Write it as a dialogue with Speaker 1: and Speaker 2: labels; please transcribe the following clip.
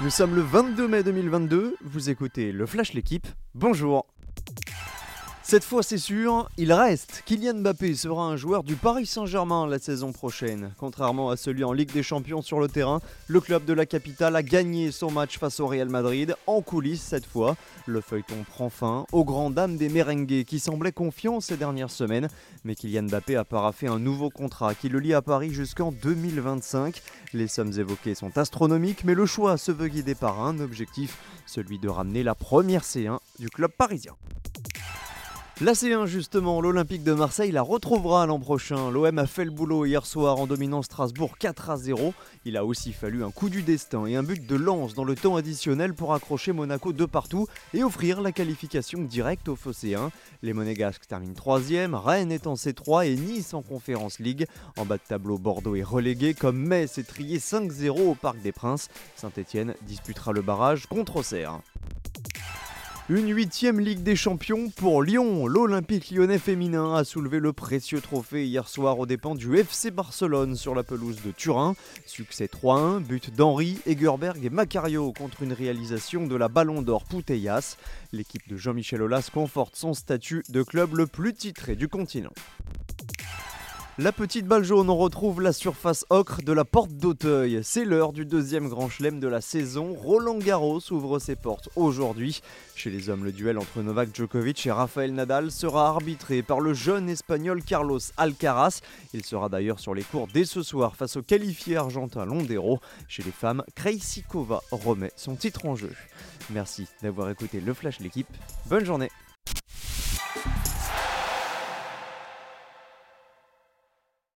Speaker 1: Nous sommes le 22 mai 2022, vous écoutez le Flash L'équipe, bonjour cette fois, c'est sûr, il reste. Kylian Mbappé sera un joueur du Paris Saint-Germain la saison prochaine. Contrairement à celui en Ligue des Champions sur le terrain, le club de la capitale a gagné son match face au Real Madrid, en coulisses cette fois. Le feuilleton prend fin aux grandes dames des merengues qui semblaient confiants ces dernières semaines. Mais Kylian Mbappé a paraffé un nouveau contrat qui le lie à Paris jusqu'en 2025. Les sommes évoquées sont astronomiques, mais le choix se veut guidé par un objectif, celui de ramener la première C1 du club parisien. La C1 justement, l'Olympique de Marseille la retrouvera l'an prochain. L'OM a fait le boulot hier soir en dominant Strasbourg 4 à 0. Il a aussi fallu un coup du destin et un but de lance dans le temps additionnel pour accrocher Monaco de partout et offrir la qualification directe au Phocéen. Les Monégasques terminent 3ème, Rennes est en C3 et Nice en Conférence League. En bas de tableau, Bordeaux est relégué comme Metz est trié 5-0 au Parc des Princes. Saint-Etienne disputera le barrage contre Auxerre. Une huitième Ligue des Champions pour Lyon. L'Olympique lyonnais féminin a soulevé le précieux trophée hier soir aux dépens du FC Barcelone sur la pelouse de Turin. Succès 3-1, but d'Henri, Egerberg et Macario contre une réalisation de la Ballon d'Or Putellas. L'équipe de Jean-Michel Aulas conforte son statut de club le plus titré du continent. La petite balle jaune, on retrouve la surface ocre de la porte d'Auteuil. C'est l'heure du deuxième grand chelem de la saison. Roland Garros ouvre ses portes aujourd'hui. Chez les hommes, le duel entre Novak Djokovic et Rafael Nadal sera arbitré par le jeune espagnol Carlos Alcaraz. Il sera d'ailleurs sur les cours dès ce soir face au qualifié argentin Londero. Chez les femmes, Krejcikova remet son titre en jeu. Merci d'avoir écouté le Flash l'équipe. Bonne journée